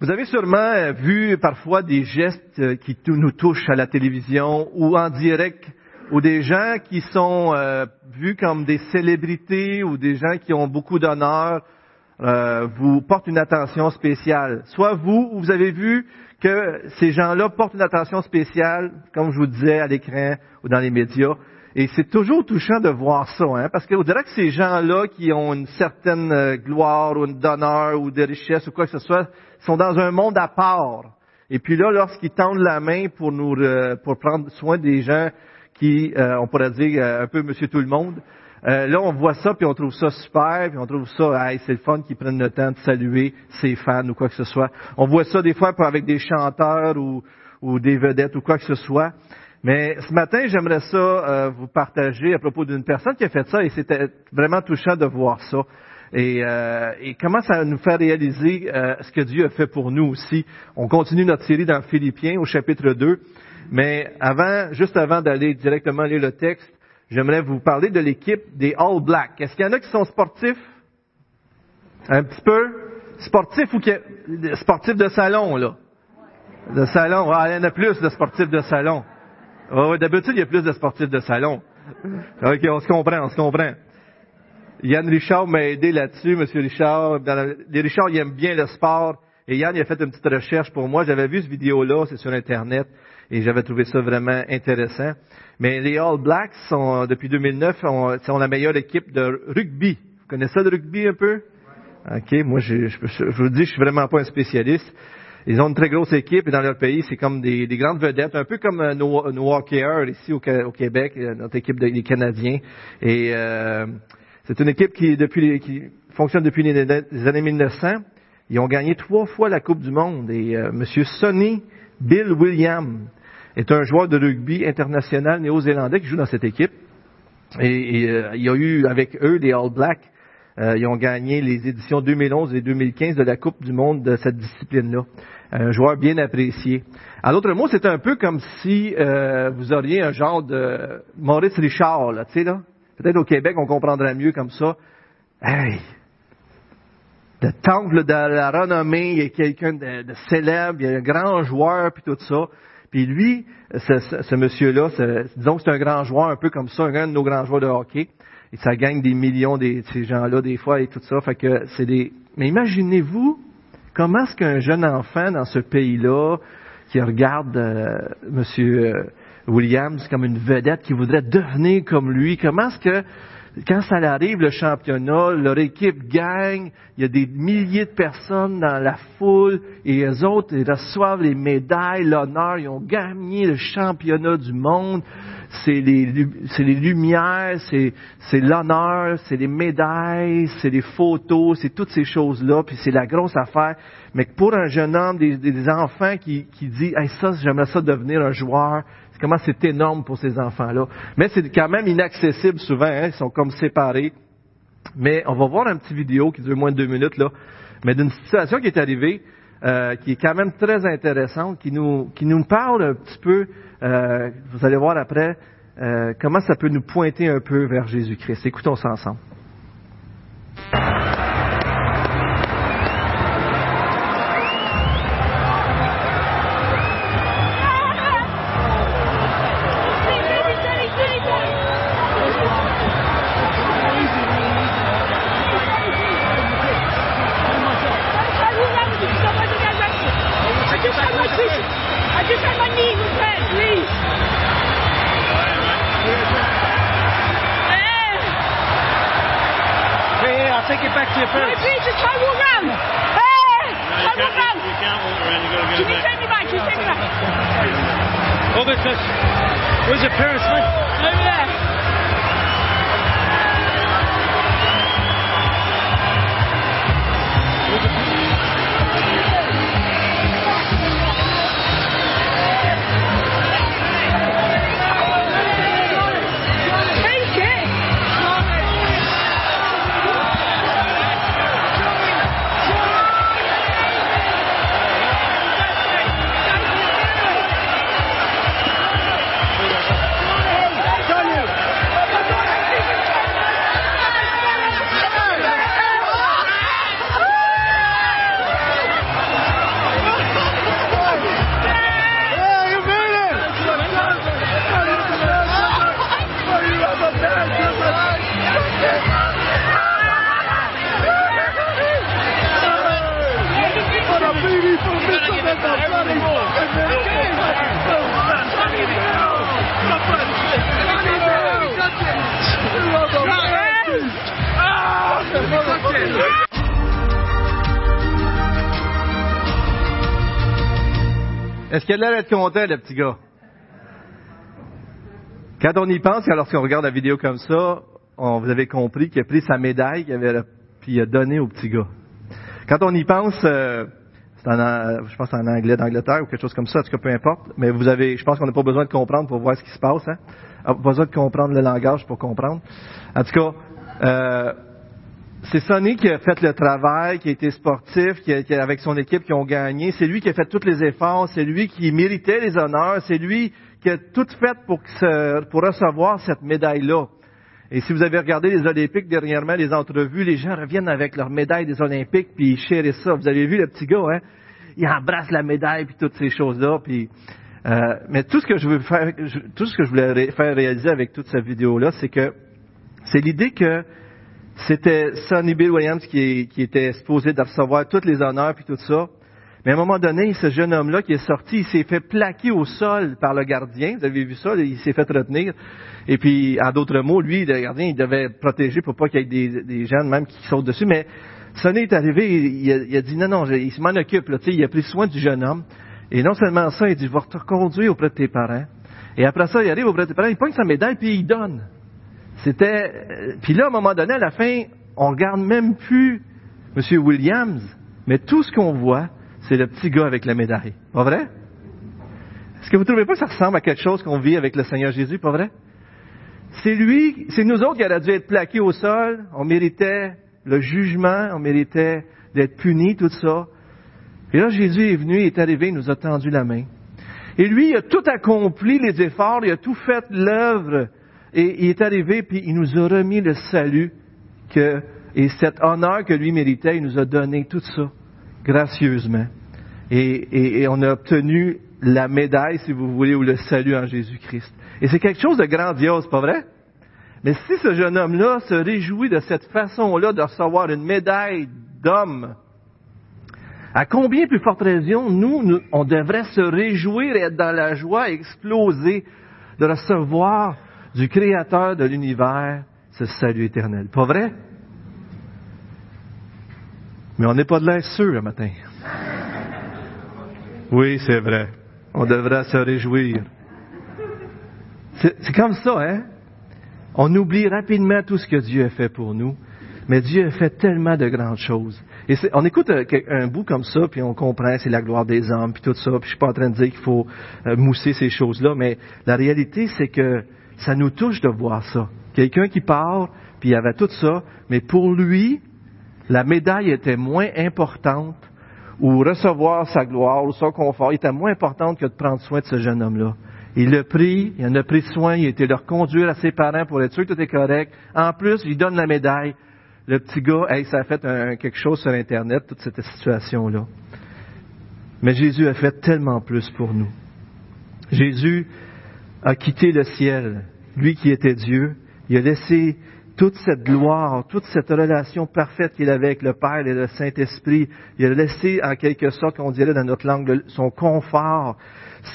Vous avez sûrement euh, vu parfois des gestes euh, qui nous touchent à la télévision ou en direct, ou des gens qui sont euh, vus comme des célébrités ou des gens qui ont beaucoup d'honneur vous portent une attention spéciale. Soit vous, vous avez vu que ces gens-là portent une attention spéciale, comme je vous disais, à l'écran ou dans les médias. Et c'est toujours touchant de voir ça, hein, parce qu'on dirait que ces gens-là qui ont une certaine euh, gloire ou une d'honneur ou de richesse ou quoi que ce soit, sont dans un monde à part. Et puis là, lorsqu'ils tendent la main pour nous, euh, pour prendre soin des gens qui, euh, on pourrait dire un peu Monsieur tout le monde, là on voit ça puis on trouve ça super, puis on trouve ça, hey, c'est le fun qu'ils prennent le temps de saluer ses fans ou quoi que ce soit. On voit ça des fois avec des chanteurs ou, ou des vedettes ou quoi que ce soit. Mais ce matin, j'aimerais ça euh, vous partager à propos d'une personne qui a fait ça et c'était vraiment touchant de voir ça. Et, euh, et comment ça nous fait réaliser euh, ce que Dieu a fait pour nous aussi. On continue notre série dans Philippiens au chapitre 2. Mais avant, juste avant d'aller directement lire le texte, j'aimerais vous parler de l'équipe des All Blacks. Est-ce qu'il y en a qui sont sportifs? Un petit peu? Sportifs ou qui... sportifs de salon, là? De salon. Ah, il y en a plus de sportifs de salon. Oh, D'habitude, il y a plus de sportifs de salon. OK, on se comprend, on se comprend. Yann Richard m'a aidé là-dessus, Monsieur Richard. les Richard, il aime bien le sport. Et Yann, il a fait une petite recherche pour moi. J'avais vu ce vidéo-là, c'est sur Internet, et j'avais trouvé ça vraiment intéressant. Mais les All Blacks sont, depuis 2009, sont la meilleure équipe de rugby. Vous connaissez ça de rugby un peu? OK, moi, je, je, je vous dis, je suis vraiment pas un spécialiste. Ils ont une très grosse équipe et dans leur pays, c'est comme des, grandes vedettes, un peu comme euh, nos, nos hockeyeurs ici au, Québec, euh, notre équipe des Canadiens. Et euh, c'est une équipe qui, fonctionne depuis les, années 1900. Ils ont gagné trois fois la Coupe du Monde. Et euh, M. Sonny Bill Williams est un joueur de rugby international néo-zélandais qui joue dans cette équipe. Et, et il y a eu avec eux des All Blacks ils ont gagné les éditions 2011 et 2015 de la Coupe du Monde de cette discipline-là un joueur bien apprécié. À l'autre mot, c'est un peu comme si euh, vous auriez un genre de Maurice Richard, là, tu sais, là. Peut-être au Québec, on comprendrait mieux comme ça. Hey! Le temple de la renommée, il y a quelqu'un de, célèbre, il y a un grand joueur, puis tout ça. Puis lui, ce, ce, monsieur-là, disons que c'est un grand joueur, un peu comme ça, un de nos grands joueurs de hockey. Et ça gagne des millions de ces gens-là, des fois, et tout ça. Fait que c'est des. Mais imaginez-vous Comment est-ce qu'un jeune enfant dans ce pays-là, qui regarde euh, M. Euh, Williams comme une vedette, qui voudrait devenir comme lui, comment est-ce que quand ça arrive, le championnat, leur équipe gagne, il y a des milliers de personnes dans la foule, et les autres, ils reçoivent les médailles, l'honneur, ils ont gagné le championnat du monde, c'est les, les lumières, c'est, c'est l'honneur, c'est les médailles, c'est les photos, c'est toutes ces choses-là, puis c'est la grosse affaire. Mais pour un jeune homme, des, des enfants qui, qui dit, hey, ça, j'aimerais ça devenir un joueur, comment c'est énorme pour ces enfants-là. Mais c'est quand même inaccessible souvent, hein, ils sont comme séparés. Mais on va voir un petit vidéo qui dure moins de deux minutes, là, mais d'une situation qui est arrivée, euh, qui est quand même très intéressante, qui nous, qui nous parle un petit peu, euh, vous allez voir après, euh, comment ça peut nous pointer un peu vers Jésus-Christ. Écoutons ça ensemble. Est-ce qu'il a l'air d'être content, le petit gars? Quand on y pense, lorsqu'on regarde la vidéo comme ça, on, vous avez compris qu'il a pris sa médaille qu'il avait, a donné au petit gars. Quand on y pense, euh, c'est en, je pense en anglais d'Angleterre ou quelque chose comme ça, en tout cas peu importe, mais vous avez, je pense qu'on n'a pas besoin de comprendre pour voir ce qui se passe, hein? On n'a pas besoin de comprendre le langage pour comprendre. En tout cas, euh, c'est Sonny qui a fait le travail, qui a été sportif, qui, a, avec son équipe qui ont gagné. C'est lui qui a fait tous les efforts. C'est lui qui méritait les honneurs. C'est lui qui a tout fait pour, recevoir cette médaille-là. Et si vous avez regardé les Olympiques dernièrement, les entrevues, les gens reviennent avec leur médaille des Olympiques, puis ils chérissent ça. Vous avez vu le petit gars, hein? Il embrasse la médaille, puis toutes ces choses-là. Euh, mais tout ce que je veux faire, tout ce que je voulais faire réaliser avec toute cette vidéo-là, c'est que c'est l'idée que c'était Sonny Bill Williams qui, qui, était supposé de recevoir tous les honneurs puis tout ça. Mais à un moment donné, ce jeune homme-là qui est sorti, il s'est fait plaquer au sol par le gardien. Vous avez vu ça? Il s'est fait retenir. Et puis, en d'autres mots, lui, le gardien, il devait protéger pour pas qu'il y ait des, des gens même qui sautent dessus. Mais Sonny est arrivé, il, a, dit non, non, il s'en occupe. Là, il a pris soin du jeune homme. Et non seulement ça, il dit, vais te reconduire auprès de tes parents. Et après ça, il arrive auprès de tes parents, il pogne sa médaille, puis il donne. C'était. Euh, puis là, à un moment donné, à la fin, on regarde même plus M. Williams, mais tout ce qu'on voit, c'est le petit gars avec la médaille. Pas vrai? Est-ce que vous ne trouvez pas que ça ressemble à quelque chose qu'on vit avec le Seigneur Jésus, pas vrai? C'est lui, c'est nous autres qui aurions dû être plaqués au sol. On méritait le jugement, on méritait d'être punis, tout ça. Et là, Jésus est venu, il est arrivé, il nous a tendu la main. Et lui, il a tout accompli les efforts, il a tout fait l'œuvre et il est arrivé, puis il nous a remis le salut que, et cet honneur que lui méritait, il nous a donné tout ça gracieusement. Et, et, on a obtenu la médaille, si vous voulez, ou le salut en Jésus-Christ. Et c'est quelque chose de grandiose, pas vrai? Mais si ce jeune homme-là se réjouit de cette façon-là de recevoir une médaille d'homme, à combien plus forte raison, nous, nous, on devrait se réjouir et être dans la joie, exploser de recevoir du Créateur de l'univers ce salut éternel. Pas vrai? Mais on n'est pas de l'air sûr le matin. Oui, c'est vrai. On devrait se réjouir. C'est comme ça, hein? On oublie rapidement tout ce que Dieu a fait pour nous, mais Dieu a fait tellement de grandes choses. Et on écoute un, un, bout comme ça, puis on comprend, c'est la gloire des hommes, puis tout ça, puis je suis pas en train de dire qu'il faut euh, mousser ces choses-là, mais la réalité, c'est que ça nous touche de voir ça. Quelqu'un qui part, puis il y avait tout ça, mais pour lui, la médaille était moins importante, ou recevoir sa gloire, ou son confort, était moins importante que de prendre soin de ce jeune homme-là. Il l'a pris, il en a pris soin, il a été le reconduire à ses parents pour être sûr que tout est correct. En plus, il donne la médaille. Le petit gars, hey, ça a fait quelque chose sur Internet, toute cette situation-là. Mais Jésus a fait tellement plus pour nous. Jésus a quitté le ciel, lui qui était Dieu, il a laissé toute cette gloire, toute cette relation parfaite qu'il avait avec le Père et le Saint-Esprit, il a laissé en quelque sorte, on dirait dans notre langue, son confort,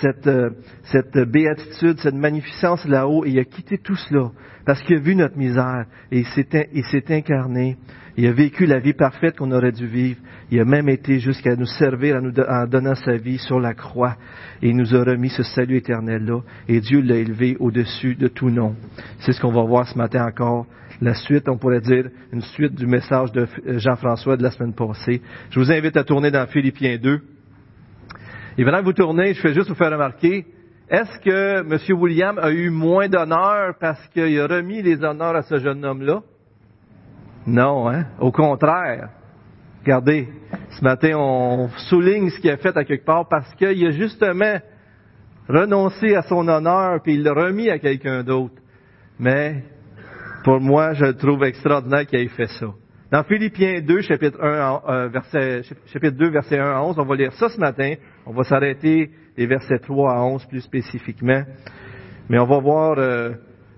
cette, euh, cette béatitude, cette magnificence là-haut, et il a quitté tout cela parce qu'il a vu notre misère et il s'est incarné. Il a vécu la vie parfaite qu'on aurait dû vivre. Il a même été jusqu'à nous servir en, donnant sa vie sur la croix. Et il nous a remis ce salut éternel-là. Et Dieu l'a élevé au-dessus de tout nom. C'est ce qu'on va voir ce matin encore. La suite, on pourrait dire, une suite du message de Jean-François de la semaine passée. Je vous invite à tourner dans Philippiens 2. Et pendant que vous tournez, je fais juste vous faire remarquer, est-ce que M. William a eu moins d'honneur parce qu'il a remis les honneurs à ce jeune homme-là? Non, hein? Au contraire. Regardez, ce matin, on souligne ce qu'il a fait à quelque part parce qu'il a justement renoncé à son honneur puis il l'a remis à quelqu'un d'autre. Mais, pour moi, je trouve extraordinaire qu'il ait fait ça. Dans Philippiens 2, chapitre, 1, euh, verset, chapitre 2, verset 1 à 11, on va lire ça ce matin. On va s'arrêter les versets 3 à 11 plus spécifiquement. Mais on va voir euh,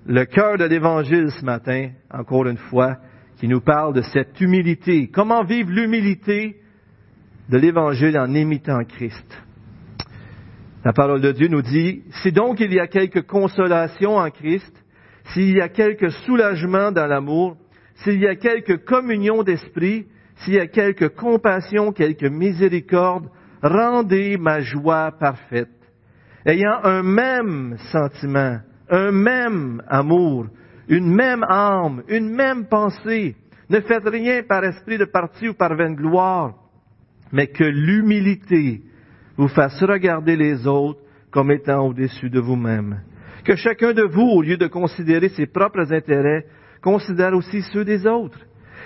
le cœur de l'Évangile ce matin, encore une fois, qui nous parle de cette humilité. Comment vivre l'humilité de l'Évangile en imitant Christ? La parole de Dieu nous dit, si donc il y a quelque consolation en Christ, s'il y a quelque soulagement dans l'amour, s'il y a quelque communion d'esprit, s'il y a quelque compassion, quelque miséricorde, rendez ma joie parfaite, ayant un même sentiment, un même amour, une même âme, une même pensée. Ne faites rien par esprit de parti ou par vaine gloire, mais que l'humilité vous fasse regarder les autres comme étant au-dessus de vous-même. Que chacun de vous, au lieu de considérer ses propres intérêts, considère aussi ceux des autres.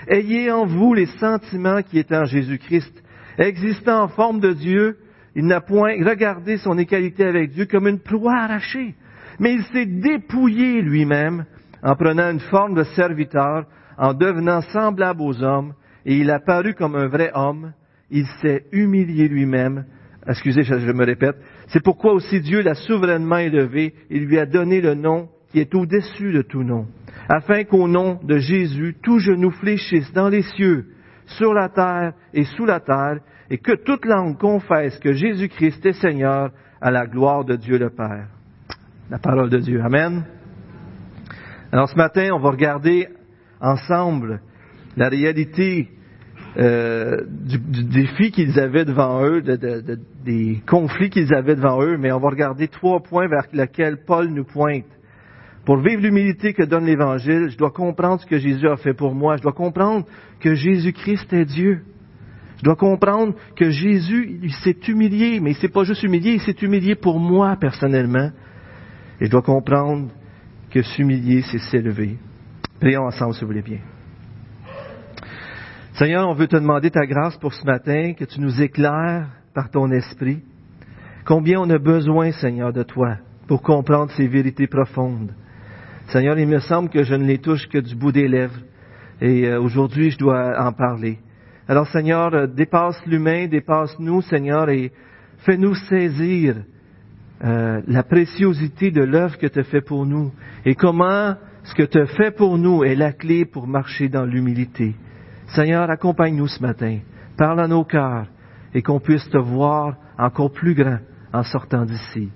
Ayez en vous les sentiments qui étaient en Jésus-Christ. Existant en forme de Dieu, il n'a point regardé son égalité avec Dieu comme une proie arrachée, mais il s'est dépouillé lui-même en prenant une forme de serviteur, en devenant semblable aux hommes, et il a paru comme un vrai homme, il s'est humilié lui-même. Excusez, je, me répète. C'est pourquoi aussi Dieu l'a souverainement élevé et lui a donné le nom qui est au-dessus de tout nom, afin qu'au nom de Jésus, tout genou fléchisse dans les cieux, sur la terre et sous la terre, et que toute langue confesse que Jésus-Christ est Seigneur à la gloire de Dieu le Père. La parole de Dieu. Amen. Alors ce matin, on va regarder ensemble la réalité euh, du, défi qu'ils avaient devant eux, des conflits qu'ils avaient devant eux, mais on va regarder trois points vers lesquels Paul nous pointe. Pour vivre l'humilité que donne l'Évangile, je dois comprendre ce que Jésus a fait pour moi. Je dois comprendre que Jésus-Christ est Dieu. Je dois comprendre que Jésus, s'est humilié, mais il s'est pas juste humilié, il s'est humilié pour moi personnellement. Et je dois comprendre que s'humilier, c'est s'élever. Prions ensemble, si vous voulez bien. Seigneur, on veut te demander ta grâce pour ce matin, que tu nous éclaires par ton esprit. Combien on a besoin, Seigneur, de toi pour comprendre ces vérités profondes. Seigneur, il me semble que je ne les touche que du bout des lèvres. Et euh, aujourd'hui, je dois en parler. Alors, Seigneur, euh, dépasse l'humain, dépasse-nous, Seigneur, et fais-nous saisir euh, la préciosité de l'œuvre que tu as fait pour nous et comment ce que tu as fait pour nous est la clé pour marcher dans l'humilité. Seigneur, accompagne-nous ce matin. Parle à nos cœurs et qu'on puisse te voir encore plus grand en sortant d'ici.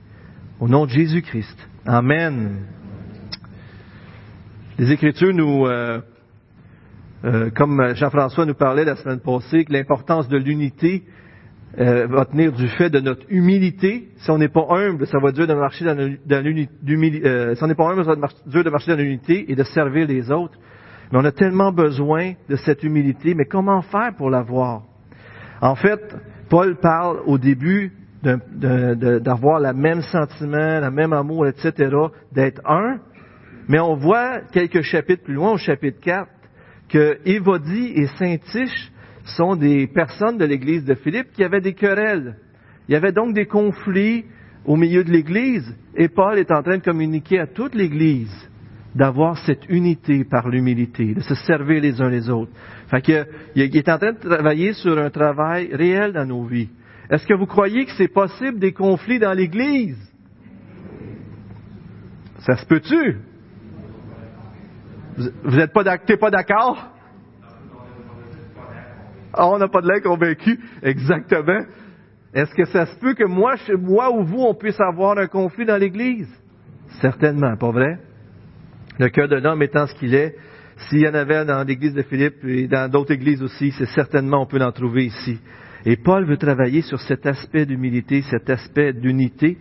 Au nom de Jésus-Christ. Amen. Les Écritures nous, euh, euh, comme Jean-François nous parlait la semaine passée, que l'importance de l'unité euh, va tenir du fait de notre humilité. Si on n'est pas humble, ça va dur de marcher dans, l'unité. Euh, si on n'est pas humble, ça va dur de marcher dans l'unité et de servir les autres. Mais on a tellement besoin de cette humilité. Mais comment faire pour l'avoir? En fait, Paul parle au début d'avoir le même sentiment, le même amour, etc., d'être un, mais on voit quelques chapitres plus loin, au chapitre 4, que Évodie et Saint-Tiche sont des personnes de l'église de Philippe qui avaient des querelles. Il y avait donc des conflits au milieu de l'église, et Paul est en train de communiquer à toute l'église d'avoir cette unité par l'humilité, de se servir les uns les autres. Fait que, il est en train de travailler sur un travail réel dans nos vies. Est-ce que vous croyez que c'est possible des conflits dans l'Église? Ça se peut-tu? Vous n'êtes pas d'accord? Ah, on n'a pas de l'air convaincu. Exactement. Est-ce que ça se peut que moi, moi ou vous, on puisse avoir un conflit dans l'Église? Certainement, pas vrai? Le cœur de l'homme étant ce qu'il est, s'il y en avait dans l'Église de Philippe et dans d'autres églises aussi, c'est certainement on peut l'en trouver ici. Et Paul veut travailler sur cet aspect d'humilité, cet aspect d'unité,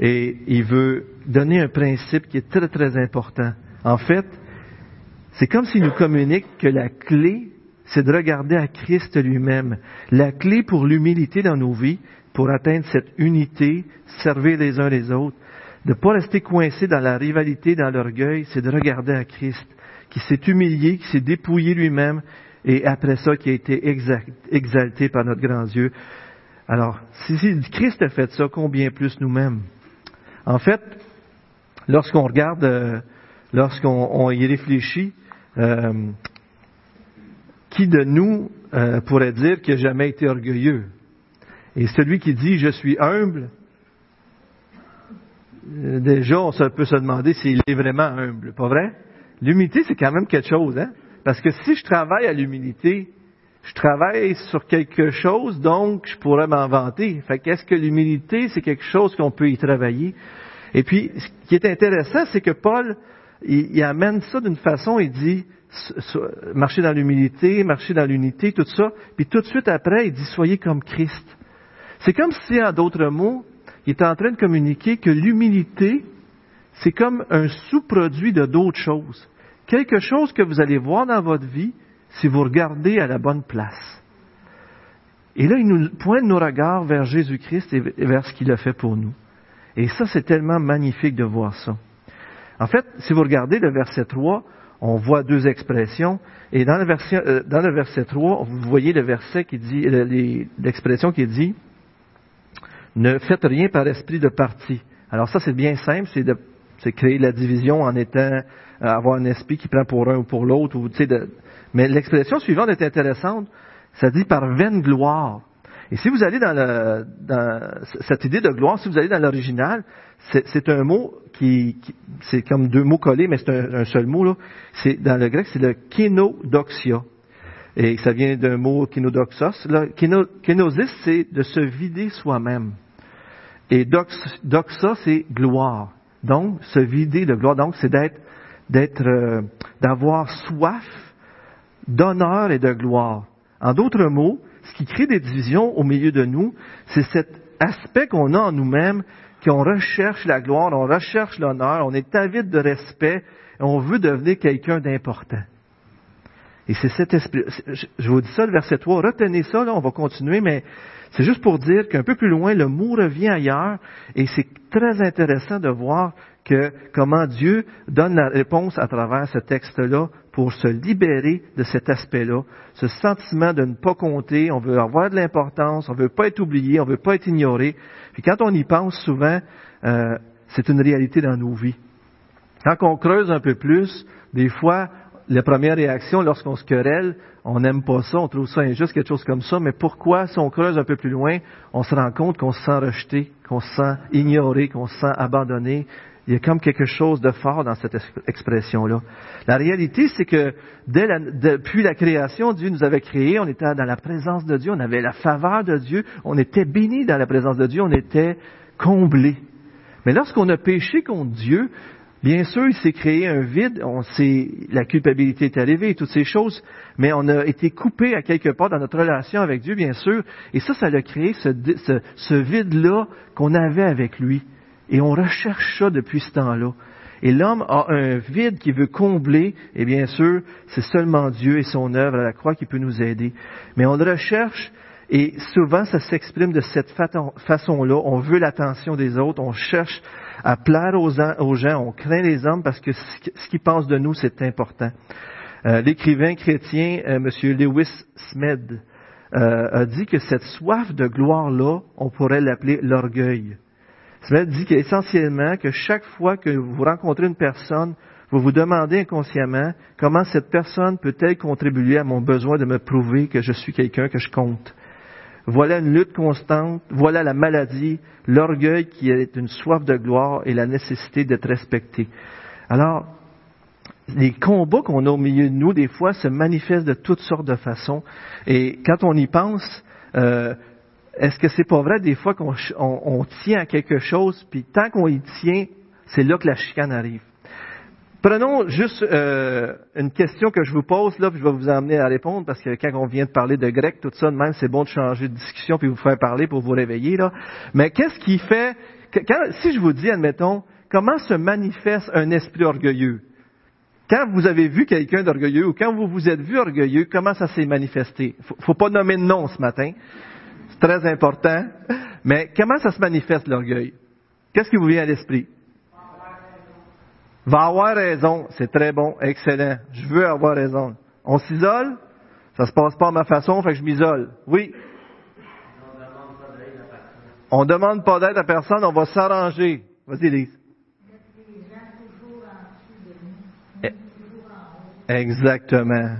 et il veut donner un principe qui est très très important. En fait, c'est comme s'il nous communique que la clé, c'est de regarder à Christ lui-même. La clé pour l'humilité dans nos vies, pour atteindre cette unité, servir les uns les autres, de ne pas rester coincé dans la rivalité, dans l'orgueil, c'est de regarder à Christ, qui s'est humilié, qui s'est dépouillé lui-même, et après ça qui a été exalté par notre grand Dieu. Alors, si Christ a fait ça, combien plus nous-mêmes? En fait, lorsqu'on regarde, euh, lorsqu'on y réfléchit, euh, qui de nous euh, pourrait dire qu'il n'a jamais été orgueilleux? Et celui qui dit je suis humble, déjà on peut se demander s'il est vraiment humble, pas vrai? L'humilité, c'est quand même quelque chose, hein? Parce que si je travaille à l'humilité, je travaille sur quelque chose, donc je pourrais m'en vanter. Fait qu'est-ce que l'humilité, c'est quelque chose qu'on peut y travailler? Et puis, ce qui est intéressant, c'est que Paul, il, amène ça d'une façon, il dit, marcher dans l'humilité, marcher dans l'unité, tout ça. Puis tout de suite après, il dit, soyez comme Christ. C'est comme si, en d'autres mots, il est en train de communiquer que l'humilité, c'est comme un sous-produit de d'autres choses. Quelque chose que vous allez voir dans votre vie si vous regardez à la bonne place. Et là, il nous pointe nos regards vers Jésus-Christ et vers ce qu'il a fait pour nous. Et ça, c'est tellement magnifique de voir ça. En fait, si vous regardez le verset 3, on voit deux expressions. Et dans le verset, euh, dans le verset 3, vous voyez le verset qui dit, l'expression qui dit, ne faites rien par esprit de parti. Alors ça, c'est bien simple, c'est de créer la division en étant, euh, avoir un esprit qui prend pour un ou pour l'autre. Ou. Mais l'expression suivante est intéressante. Ça dit par vaine gloire. Et si vous allez dans, le, dans cette idée de gloire, si vous allez dans l'original, c'est un mot qui, c'est comme deux mots collés, mais c'est un, seul mot. Là. C'est dans le grec, c'est le kénodoxia. Et ça vient d'un mot kénodoxos. Là, kénosis, c'est de se vider soi-même. Et doxa, c'est gloire. Donc, se vider de gloire. Donc, c'est d'être, d'être, euh, d'avoir soif d'honneur et de gloire. En d'autres mots, ce qui crée des divisions au milieu de nous, c'est cet aspect qu'on a en nous-mêmes, qu'on recherche la gloire, on recherche l'honneur, on est avide de respect, on veut devenir quelqu'un d'important. Et c'est cet esprit. Je vous dis ça, le verset 3. Retenez ça, là, on va continuer, mais c'est juste pour dire qu'un peu plus loin, le mot revient ailleurs, et c'est très intéressant de voir que comment Dieu donne la réponse à travers ce texte-là pour se libérer de cet aspect-là, ce sentiment de ne pas compter, on veut avoir de l'importance, on veut pas être oublié, on veut pas être ignoré. Puis quand on y pense souvent, euh, c'est une réalité dans nos vies. Quand on creuse un peu plus, des fois, la première réaction lorsqu'on se querelle, on n'aime pas ça, on trouve ça injuste, quelque chose comme ça, mais pourquoi, si on creuse un peu plus loin, on se rend compte qu'on se sent rejeté, qu'on se sent ignoré, qu'on se sent abandonné? Il y a comme quelque chose de fort dans cette expression-là. La réalité, c'est que dès depuis la création, Dieu nous avait créés, on était dans la présence de Dieu, on avait la faveur de Dieu, on était bénis dans la présence de Dieu, on était comblés. Mais lorsqu'on a péché contre Dieu, Bien sûr, il s'est créé un vide, on sait, la culpabilité est arrivée, toutes ces choses, mais on a été coupé à quelque part dans notre relation avec Dieu, bien sûr, et ça, ça a créé ce, vide-là qu'on avait avec lui. Et on recherche ça depuis ce temps-là. Et l'homme a un vide qui veut combler, et bien sûr, c'est seulement Dieu et son œuvre à la croix qui peut nous aider. Mais on le recherche, et souvent ça s'exprime de cette façon-là. On veut l'attention des autres, on cherche à plaire aux, gens, on craint les hommes parce que ce qu'ils pensent de nous, c'est important. Euh, l'écrivain chrétien, euh, M. Lewis Smed, euh, a dit que cette soif de gloire-là, on pourrait l'appeler l'orgueil. Smed dit qu'essentiellement, que chaque fois que vous rencontrez une personne, vous vous demandez inconsciemment comment cette personne peut-elle contribuer à mon besoin de me prouver que je suis quelqu'un que je compte. Voilà une lutte constante, voilà la maladie, l'orgueil qui est une soif de gloire et la nécessité d'être respecté. Alors, les combats qu'on a au milieu de nous, des fois, se manifestent de toutes sortes de façons. Et quand on y pense, euh, est-ce que c'est pas vrai des fois qu'on tient à quelque chose, puis tant qu'on y tient, c'est là que la chicane arrive. Prenons juste euh, une question que je vous pose là, puis je vais vous emmener à répondre parce que quand on vient de parler de grec, tout ça, de même, c'est bon de changer de discussion puis vous faire parler pour vous réveiller là. Mais qu'est-ce qui fait quand, si je vous dis, admettons, comment se manifeste un esprit orgueilleux? Quand vous avez vu quelqu'un d'orgueilleux ou quand vous vous êtes vu orgueilleux, comment ça s'est manifesté? Faut, faut pas nommer de nom ce matin, c'est très important. Mais comment ça se manifeste l'orgueil? Qu'est-ce qui vous vient à l'esprit? Va avoir raison. C'est très bon, excellent. Je veux avoir raison. On s'isole? Ça se passe pas à ma façon, fait que je m'isole. Oui. On demande pas d'aide à personne, on va s'arranger. Vas-y, Lise. Eh, exactement.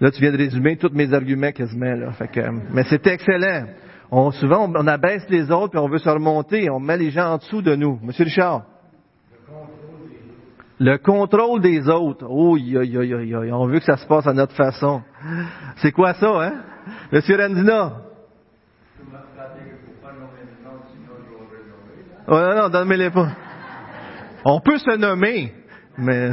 Là, tu viens de résumer tous mes arguments quasiment. Là. Fait que, mais c'est excellent. On, souvent, on, abaisse les autres, puis on veut se remonter, on met les gens en dessous de nous. Monsieur Richard? Le contrôle des autres. Oh, on veut que ça se passe à notre façon. C'est quoi ça, hein? Monsieur Randina? Oh, non, non, donne-moi-les pas. On peut se nommer, mais...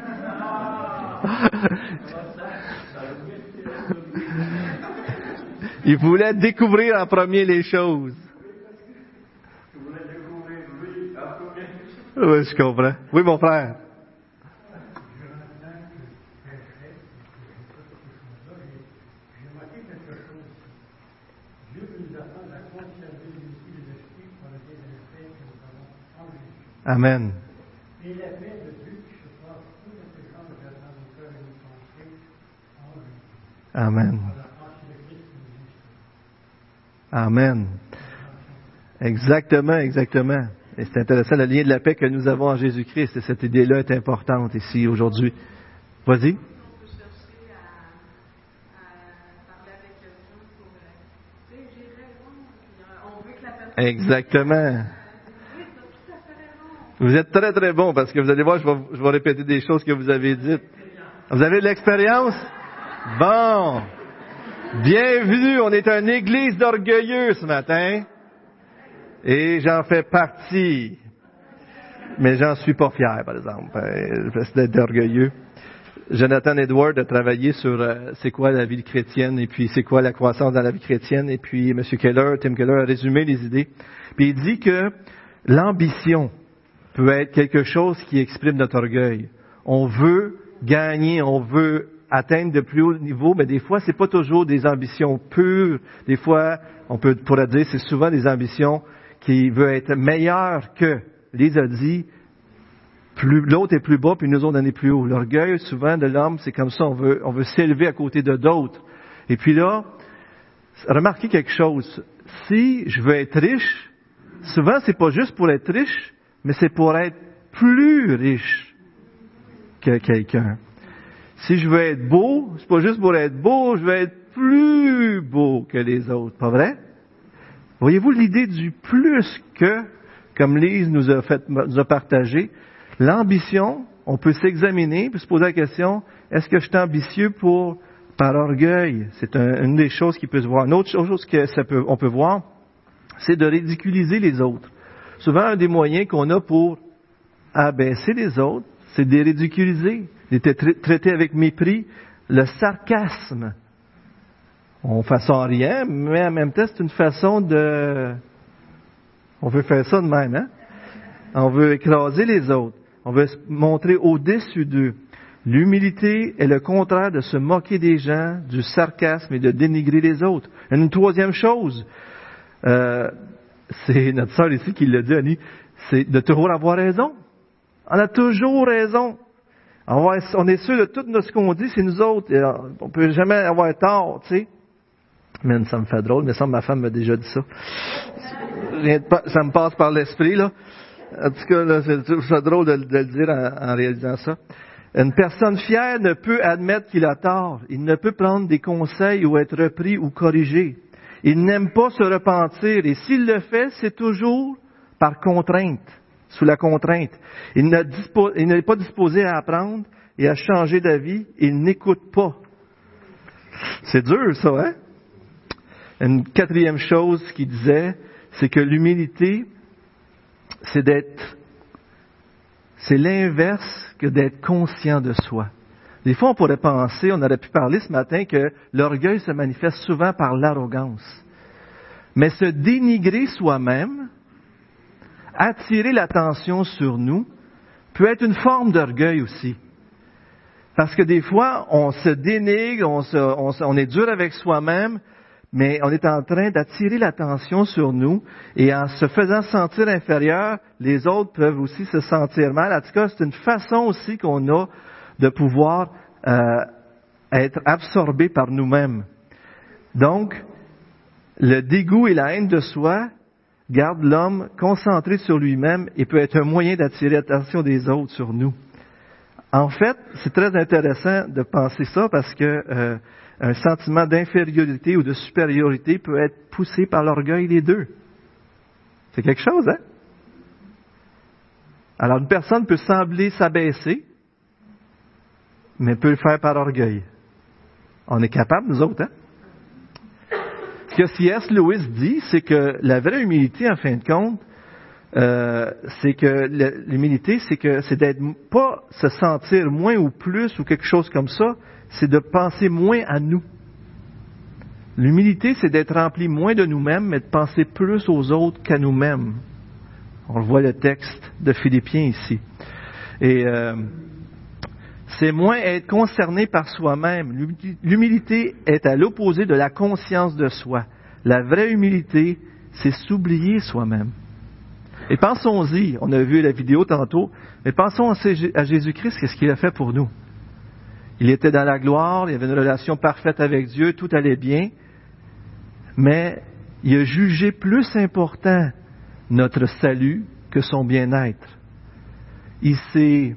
Il voulait découvrir en premier les choses. Oui, je comprends. Oui, mon frère. Amen. Amen. Amen. Exactement, exactement. Et c'est intéressant, le lien de la paix que nous avons en Jésus-Christ. Et cette idée-là est importante ici aujourd'hui. Vas-y. Exactement. Vous êtes très très bon parce que vous allez voir, je vais, je vais répéter des choses que vous avez dites. Vous avez de l'expérience? Bon. Bienvenue. On est une église d'orgueilleux ce matin. Et j'en fais partie. Mais j'en suis pas fier, par exemple, d'être orgueilleux. Jonathan Edward a travaillé sur euh, c'est quoi la vie chrétienne et puis c'est quoi la croissance dans la vie chrétienne. Et puis M. Keller, Tim Keller a résumé les idées. Puis il dit que l'ambition peut être quelque chose qui exprime notre orgueil. On veut gagner, on veut atteindre de plus haut niveau, mais des fois, c'est pas toujours des ambitions pures. Des fois, on peut pourrait dire, c'est souvent des ambitions qui veulent être meilleures que. Les a dit, l'autre est plus bas, puis nous on est plus haut. L'orgueil, souvent, de l'homme, c'est comme ça, on veut, on veut s'élever à côté de d'autres. Et puis là, remarquez quelque chose. Si je veux être riche, souvent, c'est pas juste pour être riche, mais c'est pour être plus riche que quelqu'un. Si je veux être beau, c'est pas juste pour être beau, je veux être plus beau que les autres, pas vrai? Voyez-vous l'idée du plus que, comme Lise nous a fait, nous a partagé, l'ambition, on peut s'examiner, puis se poser la question, est-ce que je suis ambitieux pour, par orgueil? C'est une des choses qui peut se voir. Une autre chose que ça peut, on peut voir, c'est de ridiculiser les autres. Souvent, un des moyens qu'on a pour abaisser les autres, c'est de les ridiculiser. Il était traité avec mépris, le sarcasme. On façon rien, mais en même temps, c'est une façon de... On veut faire ça de même, hein? On veut écraser les autres. On veut se montrer au-dessus d'eux. L'humilité est le contraire de se moquer des gens, du sarcasme et de dénigrer les autres. Une troisième chose, euh, c'est notre sœur ici qui l'a dit, Annie, c'est de toujours avoir raison. On a toujours raison. On, est sûr de tout ce qu'on dit, c'est nous autres. On peut jamais avoir tort, tu sais. Mais ça me fait drôle, mais ça, ma femme m'a déjà dit ça. Ça me passe par l'esprit, là. En tout cas, c'est drôle de, le dire en, réalisant ça. Une personne fière ne peut admettre qu'il a tort. Il ne peut prendre des conseils ou être repris ou corrigé. Il n'aime pas se repentir. Et s'il le fait, c'est toujours par contrainte sous la contrainte. Il n'est pas disposé à apprendre et à changer d'avis. Il n'écoute pas. C'est dur, ça, hein? Une quatrième chose qu'il disait, c'est que l'humilité, c'est d'être, c'est l'inverse que d'être conscient de soi. Des fois, on pourrait penser, on aurait pu parler ce matin que l'orgueil se manifeste souvent par l'arrogance. Mais se dénigrer soi-même, attirer l'attention sur nous peut être une forme d'orgueil aussi. Parce que des fois, on se dénigre, on, est dur avec soi-même, mais on est en train d'attirer l'attention sur nous et en se faisant sentir inférieur, les autres peuvent aussi se sentir mal. En tout cas, c'est une façon aussi qu'on a de pouvoir euh, être absorbé par nous-mêmes. Donc, le dégoût et la haine de soi gardent l'homme concentré sur lui-même et peut être un moyen d'attirer l'attention des autres sur nous. En fait, c'est très intéressant de penser ça parce que euh, un sentiment d'infériorité ou de supériorité peut être poussé par l'orgueil les deux. C'est quelque chose, hein? Alors une personne peut sembler s'abaisser, mais peut le faire par orgueil. On est capable, nous autres, hein? Ce que C.S. Lewis dit, c'est que la vraie humilité, en fin de compte, euh, c'est que l'humilité, c'est que c'est d'être pas se sentir moins ou plus ou quelque chose comme ça, c'est de penser moins à nous. L'humilité, c'est d'être rempli moins de nous-mêmes, mais de penser plus aux autres qu'à nous-mêmes. On voit le texte de Philippiens ici. Et euh, c'est moins être concerné par soi-même. L'humilité est à l'opposé de la conscience de soi. La vraie humilité, c'est s'oublier soi-même. Et pensons-y, on a vu la vidéo tantôt, mais pensons à Jésus-Christ, qu'est-ce qu'il a fait pour nous? Il était dans la gloire, il avait une relation parfaite avec Dieu, tout allait bien, mais il a jugé plus important notre salut que son bien-être. Il s'est,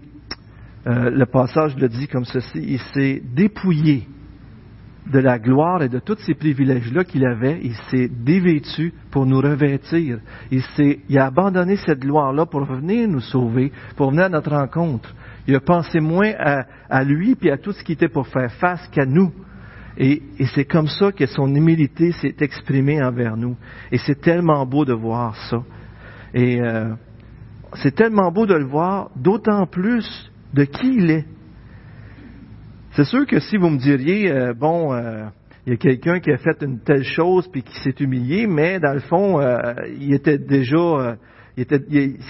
euh, le passage le dit comme ceci, il s'est dépouillé de la gloire et de tous ces privilèges-là qu'il avait, il s'est dévêtu pour nous revêtir. Il, il a abandonné cette gloire-là pour venir nous sauver, pour venir à notre rencontre. Il a pensé moins à, lui puis à tout ce qui était pour faire face qu'à nous. Et, et c'est comme ça que son humilité s'est exprimée envers nous. Et c'est tellement beau de voir ça. Et euh, c'est tellement beau de le voir, d'autant plus de qui il est. C'est sûr que si vous me diriez, euh, bon, euh, il y a quelqu'un qui a fait une telle chose puis qui s'est humilié, mais dans le fond, euh, il était déjà, il était,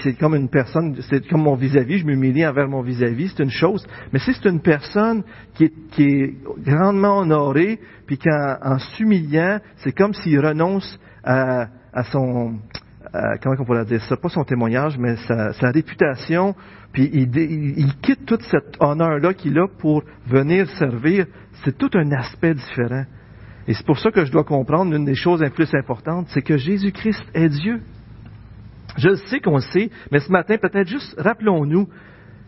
c'est comme une personne, c'est comme mon vis-à-vis, je m'humilie envers mon vis-à-vis, c'est une chose. Mais si c'est une personne qui est, grandement honorée, puis qu'en en s'humiliant, c'est comme s'il renonce à, son, comment on pourrait dire ça, pas son témoignage, mais sa réputation, puis il, quitte tout cet honneur-là qu'il a pour venir servir. C'est tout un aspect différent. Et c'est pour ça que je dois comprendre l'une des choses les plus importantes, c'est que Jésus-Christ est Dieu. Je sais qu'on le sait, mais ce matin, peut-être juste rappelons-nous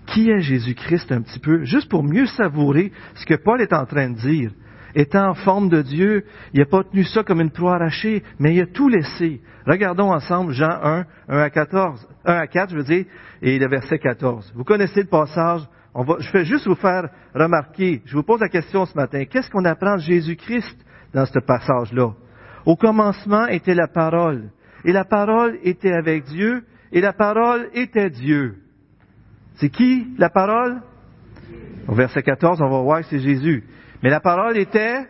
qui est Jésus-Christ un petit peu, juste pour mieux savourer ce que Paul est en train de dire étant en forme de Dieu, il n'a pas tenu ça comme une proie arrachée, mais il a tout laissé. Regardons ensemble Jean 1, 1 à 14, 1 à 4, je veux dire, et le verset 14. Vous connaissez le passage. Je vais juste vous faire remarquer, je vous pose la question ce matin, qu'est-ce qu'on apprend de Jésus-Christ dans ce passage-là? Au commencement était la parole, et la parole était avec Dieu, et la parole était Dieu. C'est qui la parole? Au verset 14, on va voir que c'est Jésus. Mais la parole était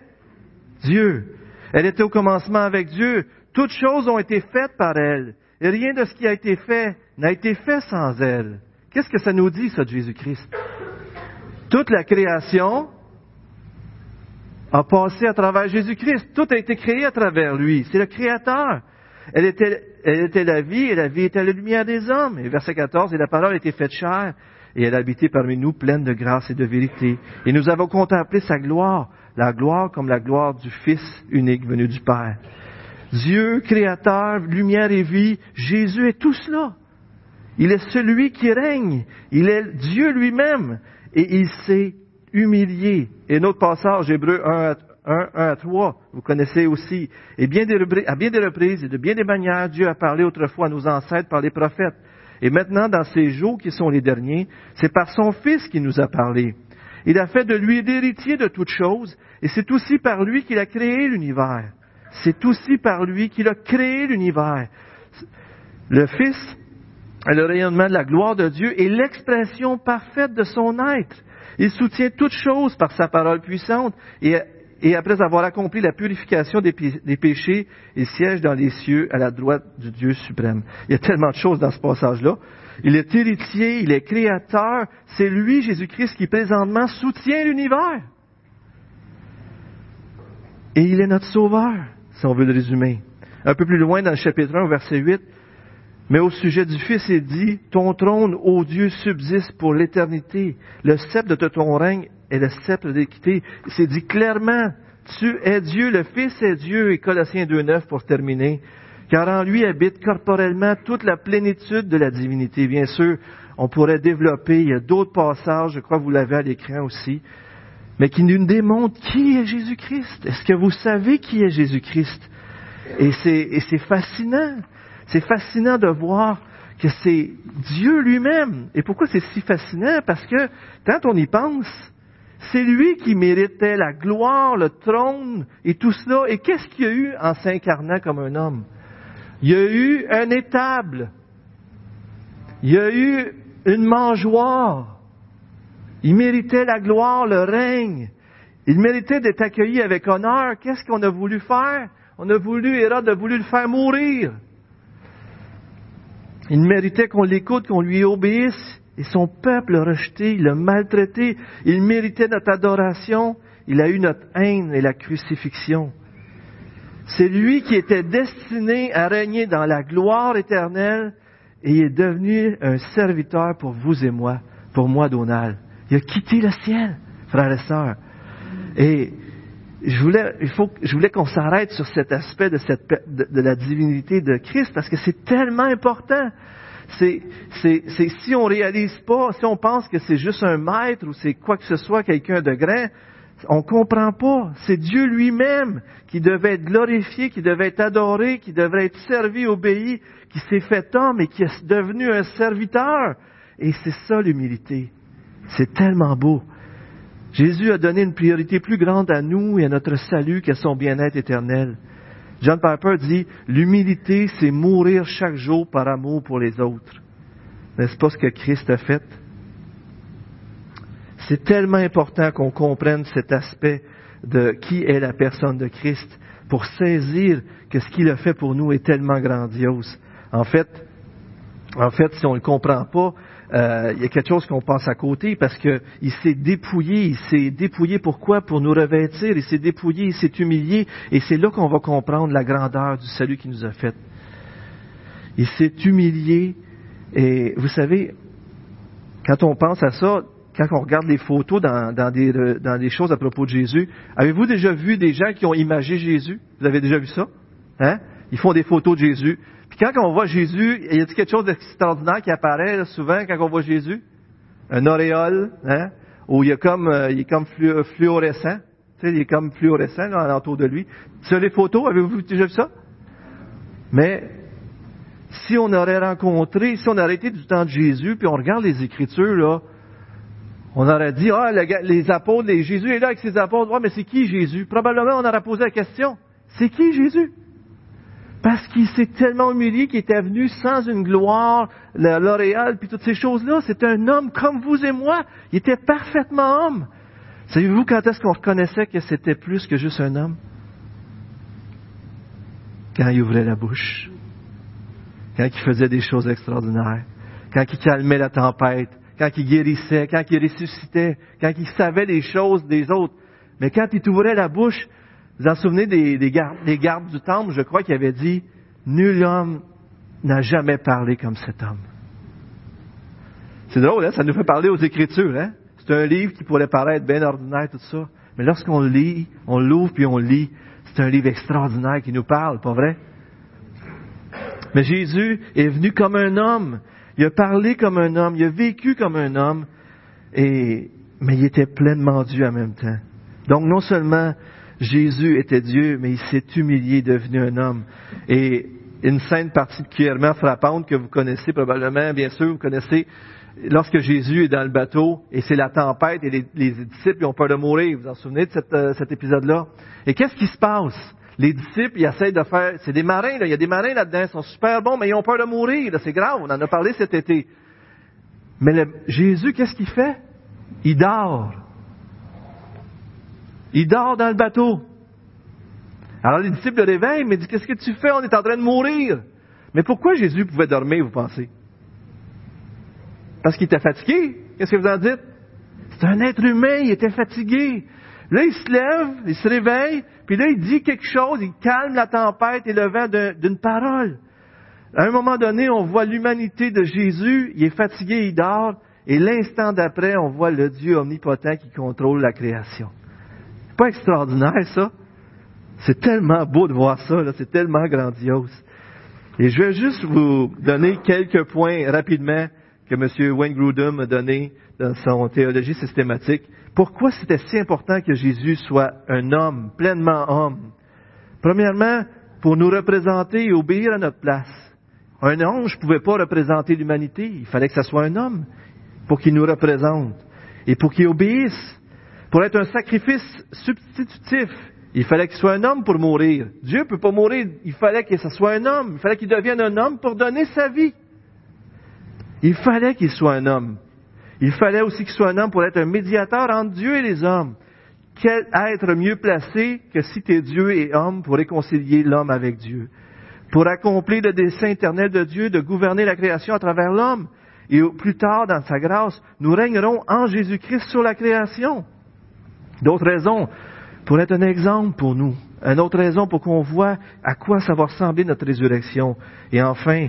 Dieu. Elle était au commencement avec Dieu. Toutes choses ont été faites par elle. Et rien de ce qui a été fait n'a été fait sans elle. Qu'est-ce que ça nous dit, ça, de Jésus-Christ? Toute la création a passé à travers Jésus-Christ. Tout a été créé à travers lui. C'est le Créateur. Elle était, elle était la vie et la vie était la lumière des hommes. Et verset 14, et la parole été faite chair et elle habitait parmi nous pleine de grâce et de vérité. Et nous avons contemplé sa gloire, la gloire comme la gloire du Fils unique venu du Père. Dieu, Créateur, lumière et vie, Jésus est tout cela. Il est celui qui règne. Il est Dieu lui-même. Et il s'est humilié. Et notre passage, Hébreu 1 à, 3, vous connaissez aussi. Et bien à bien des reprises et de bien des manières, Dieu a parlé autrefois à nos ancêtres par les prophètes. Et maintenant, dans ces jours qui sont les derniers, c'est par son Fils qu'il nous a parlé. Il a fait de lui l'héritier de toutes choses, et c'est aussi par lui qu'il a créé l'univers. C'est aussi par lui qu'il a créé l'univers. Le Fils est le rayonnement de la gloire de Dieu et l'expression parfaite de son être. Il soutient toutes choses par sa parole puissante et après avoir accompli la purification des, péchés, il siège dans les cieux à la droite du Dieu suprême. Il y a tellement de choses dans ce passage-là. Il est héritier, il est créateur. C'est lui, Jésus-Christ, qui présentement soutient l'univers. Et il est notre sauveur. si on veut le résumer. Un peu plus loin dans le chapitre 1, verset 8, mais au sujet du Fils, il dit, Ton trône, ô Dieu, subsiste pour l'éternité. Le sceptre de ton règne est le sceptre d'équité. C'est dit clairement, tu es Dieu, le Fils est Dieu, et Colossiens 2.9 pour terminer. Car en lui habite corporellement toute la plénitude de la divinité. Bien sûr, on pourrait développer, il y a d'autres passages, je crois que vous l'avez à l'écran aussi, mais qui nous démontrent qui est Jésus-Christ. Est-ce que vous savez qui est Jésus-Christ? Et c'est fascinant. C'est fascinant de voir que c'est Dieu lui-même. Et pourquoi c'est si fascinant? Parce que quand on y pense, c'est lui qui méritait la gloire, le trône et tout cela. Et qu'est-ce qu'il y a eu en s'incarnant comme un homme? Il y a eu un étable. Il y a eu une mangeoire. Il méritait la gloire, le règne. Il méritait d'être accueilli avec honneur. Qu'est-ce qu'on a voulu faire? On a voulu, Hérode a voulu le faire mourir. Il méritait qu'on l'écoute, qu'on lui obéisse. Et son peuple l'a rejeté, il l'a maltraité. Il méritait notre adoration. Il a eu notre haine et la crucifixion. C'est lui qui était destiné à régner dans la gloire éternelle et il est devenu un serviteur pour vous et moi, pour moi, Donald. Il a quitté le ciel, frères et sœurs. Et je voulais, il faut, je voulais qu'on s'arrête sur cet aspect de, cette, de, la divinité de Christ parce que c'est tellement important. C'est, si on réalise pas, si on pense que c'est juste un maître ou c'est quoi que ce soit, quelqu'un de grand, on comprend pas. C'est Dieu lui-même qui devait être glorifié, qui devait être adoré, qui devrait être servi, obéi, qui s'est fait homme et qui est devenu un serviteur. Et c'est ça l'humilité. C'est tellement beau. Jésus a donné une priorité plus grande à nous et à notre salut qu'à son bien-être éternel. John Piper dit, l'humilité, c'est mourir chaque jour par amour pour les autres. N'est-ce pas ce que Christ a fait? C'est tellement important qu'on comprenne cet aspect de qui est la personne de Christ pour saisir que ce qu'il a fait pour nous est tellement grandiose. En fait, en fait, si on ne le comprend pas, euh, il y a quelque chose qu'on passe à côté parce qu'il s'est dépouillé, il s'est dépouillé. Pourquoi? Pour nous revêtir, il s'est dépouillé, il s'est humilié, et c'est là qu'on va comprendre la grandeur du salut qu'il nous a fait. Il s'est humilié, et vous savez, quand on pense à ça, quand on regarde les photos dans, dans, des, dans des choses à propos de Jésus, avez-vous déjà vu des gens qui ont imagé Jésus? Vous avez déjà vu ça? Hein? Ils font des photos de Jésus, quand on voit Jésus, il y a quelque chose d'extraordinaire qui apparaît souvent quand on voit Jésus? Un auréole, hein? Où il, y a comme, euh, il est comme fluorescent. Tu sais, il est comme fluorescent là, de lui. Sur les photos, avez-vous déjà vu ça? Mais si on aurait rencontré, si on aurait été du temps de Jésus, puis on regarde les Écritures, là, on aurait dit, ah, les apôtres, les, Jésus est là avec ses apôtres. Ouais, mais c'est qui Jésus? Probablement, on aurait posé la question. C'est qui Jésus? Parce qu'il s'est tellement humilié qu'il était venu sans une gloire, le L'Oréal, puis toutes ces choses-là. C'est un homme comme vous et moi. Il était parfaitement homme. Savez-vous quand est-ce qu'on reconnaissait que c'était plus que juste un homme? Quand il ouvrait la bouche. Quand il faisait des choses extraordinaires. Quand il calmait la tempête. Quand il guérissait. Quand il ressuscitait. Quand il savait les choses des autres. Mais quand il ouvrait la bouche, vous vous en souvenez des, gardes, du temple, je crois qu'il avait dit, nul homme n'a jamais parlé comme cet homme. C'est drôle, hein? ça nous fait parler aux Écritures. Hein? C'est un livre qui pourrait paraître bien ordinaire, tout ça. Mais lorsqu'on lit, on l'ouvre puis on lit, c'est un livre extraordinaire qui nous parle, pas vrai? Mais Jésus est venu comme un homme. Il a parlé comme un homme. Il a vécu comme un homme. Mais il était pleinement Dieu en même temps. Donc non seulement Jésus était Dieu, mais il s'est humilié, devenu un homme. Et une scène particulièrement frappante que vous connaissez probablement, bien sûr, vous connaissez lorsque Jésus est dans le bateau et c'est la tempête et les, disciples ont peur de mourir. Vous vous en souvenez de euh, cet épisode-là? Et qu'est-ce qui se passe? Les disciples, ils essayent de faire, c'est des marins, là. il y a des marins là-dedans, ils sont super bons, mais ils ont peur de mourir, c'est grave, on en a parlé cet été. Mais Jésus, qu'est-ce qu'il fait? Il dort. Il dort dans le bateau. Alors les disciples le réveillent, mais disent, qu'est-ce que tu fais? On est en train de mourir. Mais pourquoi Jésus pouvait dormir, vous pensez? Parce qu'il était fatigué? Qu'est-ce que vous en dites? C'est un être humain, il était fatigué. Là, il se lève, il se réveille, puis là, il dit quelque chose, il calme la tempête et le vent d'une parole. À un moment donné, on voit l'humanité de Jésus, il est fatigué, il dort, et l'instant d'après, on voit le Dieu omnipotent qui contrôle la création. C'est pas extraordinaire, ça? C'est tellement beau de voir ça, c'est tellement grandiose. Et je vais juste vous donner quelques points rapidement que M. Wayne Grudem a donné dans son théologie systématique. Pourquoi c'était si important que Jésus soit un homme, pleinement homme? Premièrement, pour nous représenter et obéir à notre place. Un ange ne pouvait pas représenter l'humanité. Il fallait que ce soit un homme pour qu'il nous représente et pour qu'il obéisse. Pour être un sacrifice substitutif, il fallait qu'il soit un homme pour mourir. Dieu ne peut pas mourir. Il fallait que ce soit un homme. Il fallait qu'il devienne un homme pour donner sa vie. Il fallait qu'il soit un homme. Il fallait aussi qu'il soit un homme pour être un médiateur entre Dieu et les hommes. Quel être mieux placé que si tu es Dieu et homme pour réconcilier l'homme avec Dieu? Pour accomplir le dessein éternel de Dieu de gouverner la création à travers l'homme. Et plus tard, dans sa grâce, nous régnerons en Jésus-Christ sur la création. D'autres raisons pour être un exemple pour nous. Une autre raison pour qu'on voit à quoi ça va ressembler notre résurrection. Et enfin,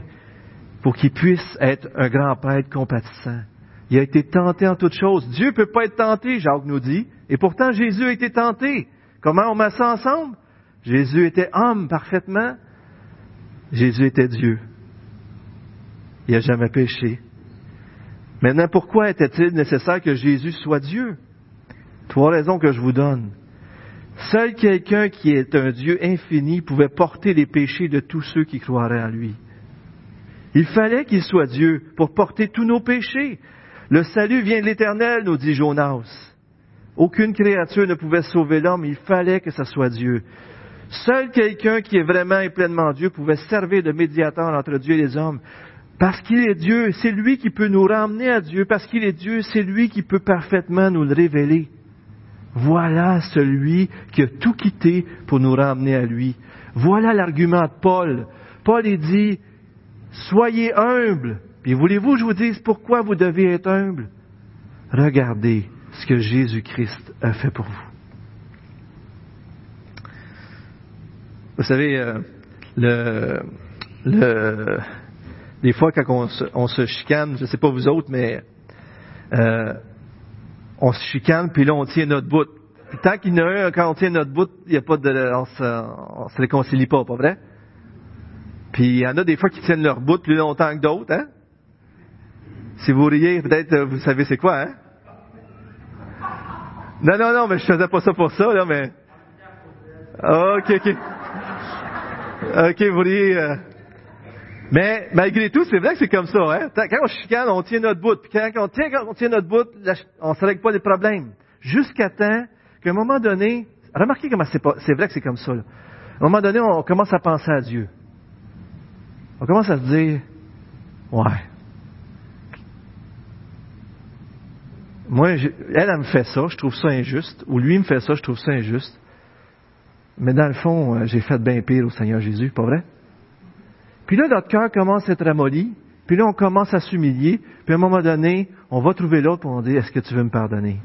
pour qu'il puisse être un grand prêtre compatissant. Il a été tenté en toutes choses. Dieu ne peut pas être tenté, Jacques nous dit. Et pourtant, Jésus a été tenté. Comment on met ça ensemble? Jésus était homme parfaitement. Jésus était Dieu. Il n'a jamais péché. Maintenant, pourquoi était-il nécessaire que Jésus soit Dieu? Trois raisons que je vous donne. Seul quelqu'un qui est un Dieu infini pouvait porter les péchés de tous ceux qui croiraient en lui. Il fallait qu'il soit Dieu pour porter tous nos péchés. Le salut vient de l'Éternel, nous dit Jonas. Aucune créature ne pouvait sauver l'homme, il fallait que ce soit Dieu. Seul quelqu'un qui est vraiment et pleinement Dieu pouvait servir de médiateur entre Dieu et les hommes. Parce qu'il est Dieu, c'est lui qui peut nous ramener à Dieu. Parce qu'il est Dieu, c'est lui qui peut parfaitement nous le révéler. Voilà celui qui a tout quitté pour nous ramener à lui. Voilà l'argument de Paul. Paul il dit, soyez humbles. Puis voulez-vous je vous dise pourquoi vous devez être humble? Regardez ce que Jésus-Christ a fait pour vous. Vous savez, euh, le, des fois quand on se, on chicane, je ne sais pas vous autres, mais euh, on se chicane, puis là, on tient notre bout. Puis tant qu'il y en a un, quand on tient notre bout, il y a pas de, on se, on se réconcilie pas, pas vrai? Puis il y en a des fois qui tiennent leur bout plus longtemps que d'autres, hein? Si vous riez, peut-être euh, vous savez c'est quoi, hein? Non, non, non, mais je faisais pas ça pour ça, là, mais. Ok, ok. Ok, vous riez. Euh... Mais malgré tout, c'est vrai que c'est comme ça. Hein? Quand on chicane, on tient notre bout. Puis quand on tient, notre bout, on ne règle pas les problèmes. Jusqu'à temps qu'à un moment donné, remarquez comment c'est pas, c'est vrai que c'est comme ça. Là. À un moment donné, on commence à penser à Dieu. On commence à se dire, ouais. Moi, elle, elle me fait ça, je trouve ça injuste. Ou lui me fait ça, je trouve ça injuste. Mais dans le fond, euh, j'ai fait bien pire au Seigneur Jésus, pas vrai? Puis là, notre cœur commence à être ramolli, puis là, on commence à s'humilier, puis à un moment donné, on va trouver l'autre pour on dit, est-ce que tu veux me pardonner?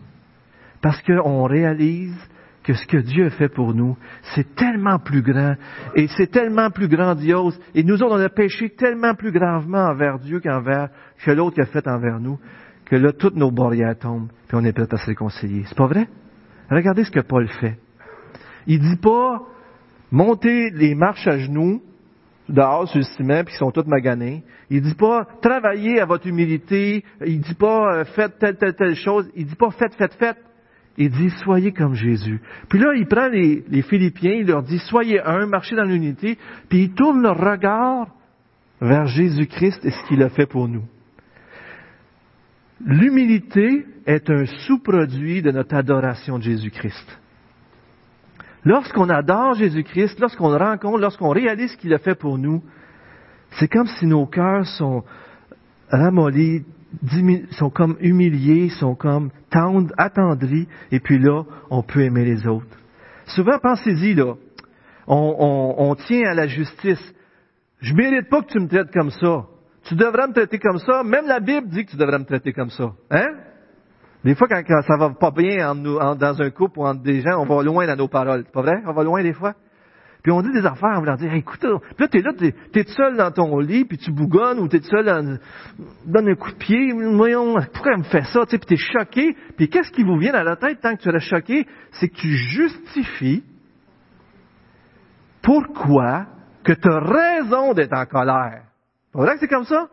Parce qu'on réalise que ce que Dieu a fait pour nous, c'est tellement plus grand et c'est tellement plus grandiose. Et nous autres, on a péché tellement plus gravement envers Dieu qu'envers que l'autre a fait envers nous, que là, toutes nos barrières tombent, puis on est prêt à se réconcilier. C'est pas vrai? Regardez ce que Paul fait. Il dit pas, montez les marches à genoux, dehors sur le ciment, puis qui sont toutes maganés. Il dit pas travaillez à votre humilité. Il dit pas euh, faites telle, telle, telle chose. Il dit pas faites, faites, faites. Il dit soyez comme Jésus. Puis là, il prend les, les Philippiens, il leur dit soyez un, marchez dans l'unité, puis il tourne leur regard vers Jésus-Christ et ce qu'il a fait pour nous. L'humilité est un sous-produit de notre adoration de Jésus-Christ. Lorsqu'on adore Jésus-Christ, lorsqu'on le rencontre, lorsqu'on réalise ce qu'il a fait pour nous, c'est comme si nos cœurs sont ramollis, sont comme humiliés, sont comme tendres, attendris, et puis là, on peut aimer les autres. Souvent, pensez-y, là, on, on, tient à la justice. Je mérite pas que tu me traites comme ça. Tu devrais me traiter comme ça. Même la Bible dit que tu devrais me traiter comme ça. Hein? Des fois, quand, ça va pas bien en nous, en- dans un couple ou entre des gens, on va loin dans nos paroles. C'est pas vrai? On va loin des fois? Puis on dit des affaires, on va leur dire, écoute, là, t'es là, t'es, t'es seul dans ton lit, puis tu bougonnes, ou t'es seul dans, donne un coup de pied, voyons, pourquoi elle me fait ça, tu sais, puis t'es choqué, puis qu'est-ce qui vous vient à la tête tant que tu es choqué? C'est que tu justifies pourquoi que tu as raison d'être en colère. C'est vrai que c'est comme ça?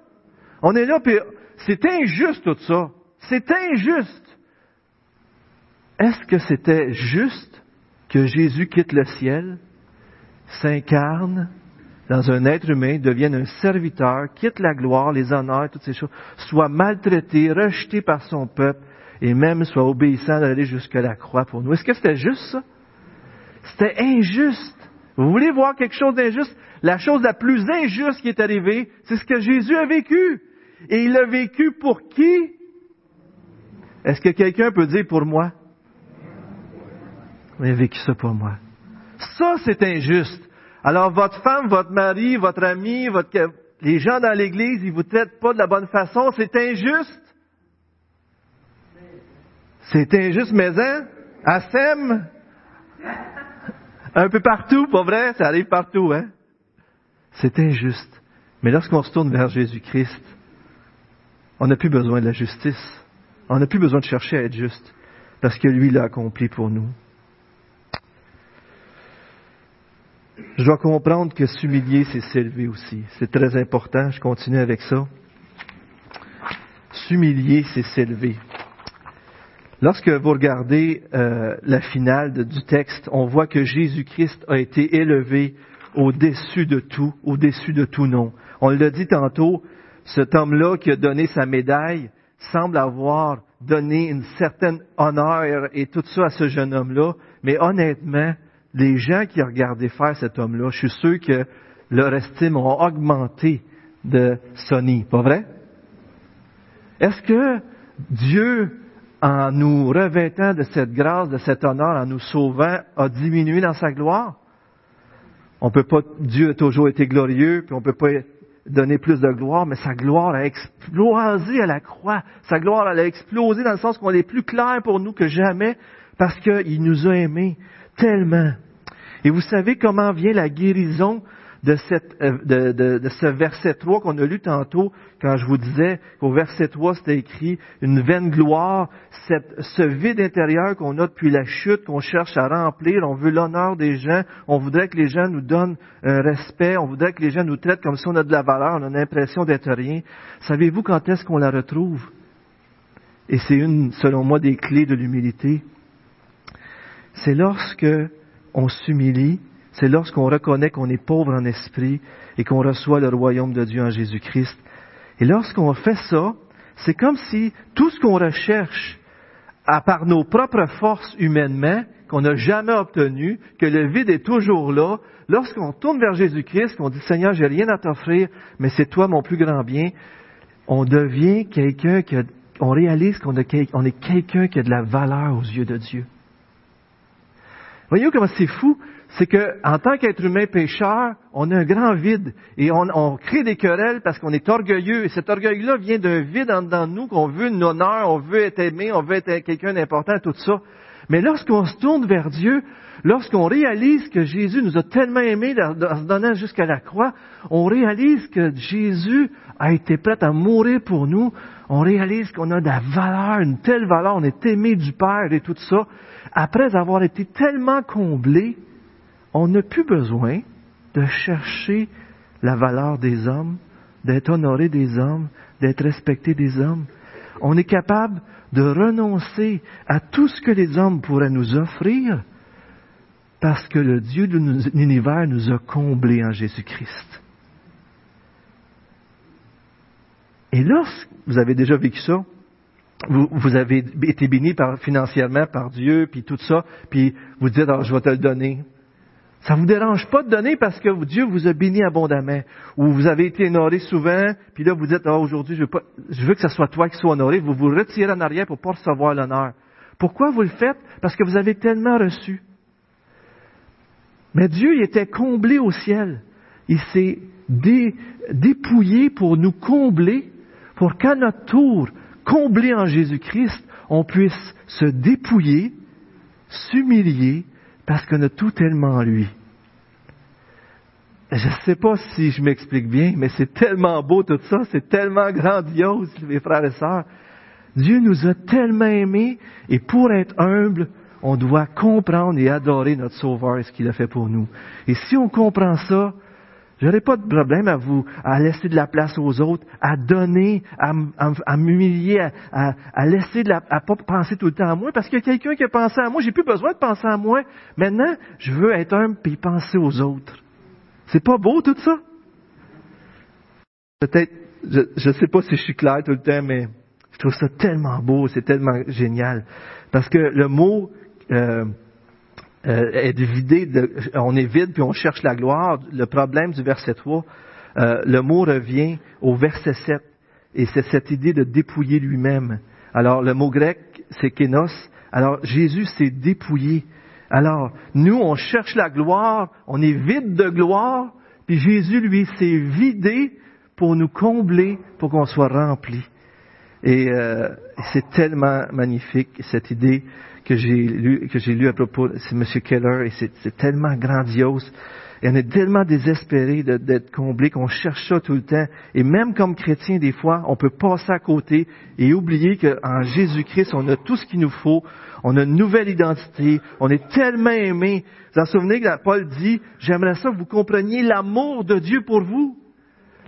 On est là, puis c'est injuste tout ça. C'est injuste. Est-ce que c'était juste que Jésus quitte le ciel, s'incarne dans un être humain, devienne un serviteur, quitte la gloire, les honneurs, toutes ces choses, soit maltraité, rejeté par son peuple, et même soit obéissant d'aller jusqu'à la croix pour nous? Est-ce que c'était juste ça? C'était injuste. Vous voulez voir quelque chose d'injuste? La chose la plus injuste qui est arrivée, c'est ce que Jésus a vécu. Et il a vécu pour qui? Est-ce que quelqu'un peut dire pour moi? Il a vécu ça pour moi. Ça, c'est injuste. Alors, votre femme, votre mari, votre ami, les gens dans l'Église, ils vous traitent pas de la bonne façon. C'est injuste. C'est injuste, mais hein? À un peu partout, pas vrai? Ça arrive partout, hein? C'est injuste. Mais lorsqu'on se tourne vers Jésus-Christ, on n'a plus besoin de la justice. On n'a plus besoin de chercher à être juste, parce que lui l'a accompli pour nous. Je dois comprendre que s'humilier, c'est s'élever aussi. C'est très important. Je continue avec ça. S'humilier, c'est s'élever. Lorsque vous regardez euh, la finale du texte, on voit que Jésus-Christ a été élevé au-dessus de tout, au-dessus de tout nom. On l'a dit tantôt, cet homme-là qui a donné sa médaille semble avoir donné une certaine honneur et tout ça à ce jeune homme-là, mais honnêtement, les gens qui ont regardé faire cet homme-là, je suis sûr que leur estime a augmenté de Sonny, pas vrai? Est-ce que Dieu, en nous revêtant de cette grâce, de cet honneur, en nous sauvant, a diminué dans sa gloire? On peut pas, Dieu a toujours été glorieux, puis on peut pas donner plus de gloire, mais sa gloire a explosé à la croix. Sa gloire, elle a explosé dans le sens qu'on est plus clair pour nous que jamais, parce qu'il nous a aimés tellement. Et vous savez comment vient la guérison? De, cette, euh, de, de- de ce verset 3 qu'on a lu tantôt, quand je vous disais qu'au verset 3, c'était écrit une vaine gloire, cette- ce vide intérieur qu'on a depuis la chute, qu'on cherche à remplir, on veut l'honneur des gens, on voudrait que les gens nous donnent un respect, on voudrait que les gens nous traitent comme si on a de la valeur, on a l'impression d'être rien. Savez-vous quand est-ce qu'on la retrouve? Et c'est une, selon moi, des clés de l'humilité. C'est lorsque on s'humilie, c'est lorsqu'on reconnaît qu'on est pauvre en esprit et qu'on reçoit le royaume de Dieu en Jésus-Christ. Et lorsqu'on fait ça, c'est comme si tout ce qu'on recherche à part nos propres forces humainement, qu'on n'a jamais obtenu, que le vide est toujours là, lorsqu'on tourne vers Jésus-Christ, qu'on dit Seigneur, j'ai rien à t'offrir, mais c'est toi mon plus grand bien, on devient quelqu'un qui a, on réalise qu'on est quelqu'un qui a de la valeur aux yeux de Dieu. Voyez-vous comment c'est fou? C'est que, en tant qu'être humain pécheur, on a un grand vide et on, on crée des querelles parce qu'on est orgueilleux. Et cet orgueil-là vient d'un vide en nous, qu'on veut une honneur, on veut être aimé, on veut être quelqu'un d'important, tout ça. Mais lorsqu'on se tourne vers Dieu, lorsqu'on réalise que Jésus nous a tellement aimés en se donnant jusqu'à la croix, on réalise que Jésus a été prêt à mourir pour nous. On réalise qu'on a de la valeur, une telle valeur, on est aimé du Père et tout ça. Après avoir été tellement comblé, on n'a plus besoin de chercher la valeur des hommes, d'être honoré des hommes, d'être respecté des hommes. On est capable de renoncer à tout ce que les hommes pourraient nous offrir parce que le Dieu de l'univers nous a comblés en Jésus-Christ. Et lorsque vous avez déjà vécu ça, vous, avez été béni financièrement par Dieu, puis tout ça, puis vous dites, alors je vais te le donner. Ça vous dérange pas de donner parce que Dieu vous a béni abondamment. Ou vous avez été honoré souvent, puis là vous dites, ah, aujourd'hui, je veux, je veux que ce soit toi qui sois honoré. Vous vous retirez en arrière pour pas recevoir l'honneur. Pourquoi vous le faites? Parce que vous avez tellement reçu. Mais Dieu il était comblé au ciel. Il s'est dé, dépouillé pour nous combler, pour qu'à notre tour, comblé en Jésus-Christ, on puisse se dépouiller, s'humilier, parce qu'on a tout tellement en lui. Je ne sais pas si je m'explique bien, mais c'est tellement beau tout ça, c'est tellement grandiose, mes frères et sœurs. Dieu nous a tellement aimés, et pour être humble, on doit comprendre et adorer notre Sauveur et ce qu'il a fait pour nous. Et si on comprend ça, j'aurais pas de problème à vous, à laisser de la place aux autres, à donner, à, m'humilier, à, à, laisser de la, à pas penser tout le temps à moi, parce qu'il y a quelqu'un qui a pensé à moi, j'ai plus besoin de penser à moi. Maintenant, je veux être humble et penser aux autres. C'est pas beau tout ça? Peut-être, je ne sais pas si je suis clair tout le temps, mais je trouve ça tellement beau, c'est tellement génial. Parce que le mot euh, euh, on est vide puis on cherche la gloire. Le problème du verset 3, euh, le mot revient au verset 7. Et c'est cette idée de dépouiller lui-même. Alors, le mot grec, c'est kénos. Alors, Jésus s'est dépouillé. Alors, nous, on cherche la gloire, on est vide de gloire, puis Jésus, lui, s'est vidé pour nous combler, pour qu'on soit rempli. Et euh, c'est tellement magnifique, cette idée que j'ai lu, que j'ai lu à propos, c'est M. Keller, et c'est, tellement grandiose. Et on est tellement désespéré d'être comblé qu'on cherche ça tout le temps. Et même comme chrétien, des fois, on peut passer à côté et oublier qu'en Jésus-Christ, on a tout ce qu'il nous faut. On a une nouvelle identité. On est tellement aimé. Vous vous en souvenez que Paul dit, j'aimerais ça que vous compreniez l'amour de Dieu pour vous.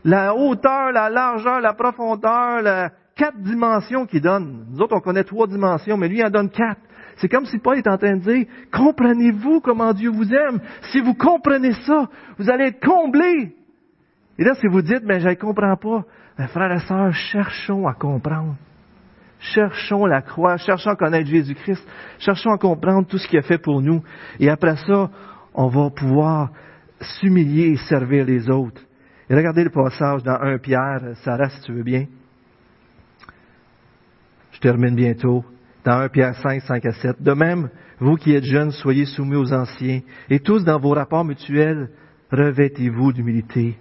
La hauteur, la largeur, la profondeur, la quatre dimensions qu'il donne. Nous autres, on connaît trois dimensions, mais lui, il en donne quatre. C'est comme si Paul est en train de dire, comprenez-vous comment Dieu vous aime? Si vous comprenez ça, vous allez être comblés. Et là, si vous dites, mais je ne comprends pas, mes frères et sœurs, cherchons à comprendre. Cherchons la croix, cherchons à connaître Jésus-Christ, cherchons à comprendre tout ce qu'il a fait pour nous. Et après ça, on va pouvoir s'humilier et servir les autres. Et regardez le passage dans 1 Pierre, Sarah, si tu veux bien. Termine bientôt dans 1 Pierre 5, 5 à 7. De même, vous qui êtes jeunes, soyez soumis aux anciens, et tous dans vos rapports mutuels, revêtez-vous d'humilité.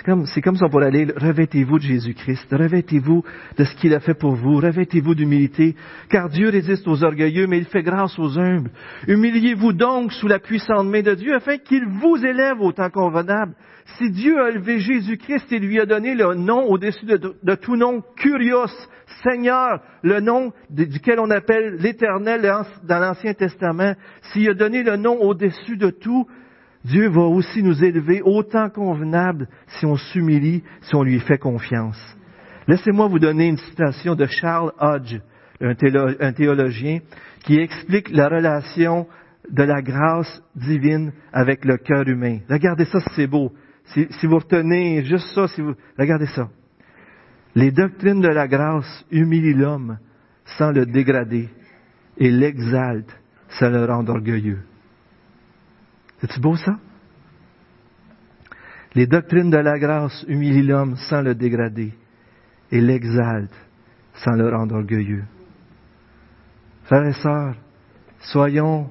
C'est comme, c'est comme si on pourrait aller, revêtez-vous de Jésus-Christ, revêtez-vous de ce qu'il a fait pour vous, revêtez-vous d'humilité, car Dieu résiste aux orgueilleux, mais il fait grâce aux humbles. Humiliez-vous donc sous la puissante main de Dieu, afin qu'il vous élève au temps convenable. Si Dieu a élevé Jésus-Christ et lui a donné le nom au-dessus de, de tout nom, Curios, Seigneur, le nom duquel on appelle l'Éternel dans l'Ancien Testament, s'il a donné le nom au-dessus de tout, Dieu va aussi nous élever autant convenable si on s'humilie, si on lui fait confiance. Laissez-moi vous donner une citation de Charles Hodge, un, théologien, qui explique la relation de la grâce divine avec le cœur humain. Regardez ça, c'est beau. Si, vous retenez juste ça, si vous, regardez ça. Les doctrines de la grâce humilient l'homme sans le dégrader et l'exaltent sans le rendre orgueilleux. C'est-tu beau ça? Les doctrines de la grâce humilient l'homme sans le dégrader et l'exaltent sans le rendre orgueilleux. Frères et sœurs, soyons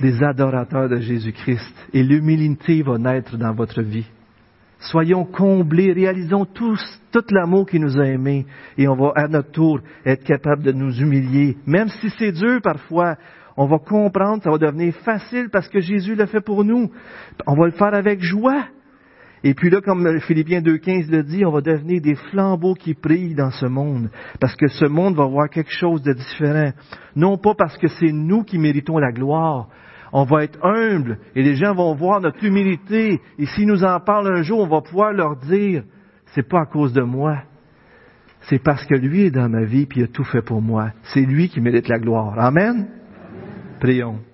des adorateurs de Jésus-Christ et l'humilité va naître dans votre vie. Soyons comblés, réalisons tous tout l'amour qui nous a aimés et on va à notre tour être capable de nous humilier. Même si c'est dur parfois, on va comprendre, ça va devenir facile parce que Jésus l'a fait pour nous. On va le faire avec joie. Et puis là, comme Philippiens 2.15 le dit, on va devenir des flambeaux qui brillent dans ce monde. Parce que ce monde va voir quelque chose de différent. Non pas parce que c'est nous qui méritons la gloire, on va être humble et les gens vont voir notre humilité. Et s'ils nous en parlent un jour, on va pouvoir leur dire, c'est pas à cause de moi. C'est parce que lui est dans ma vie puis il a tout fait pour moi. C'est lui qui mérite la gloire. Amen? Prions.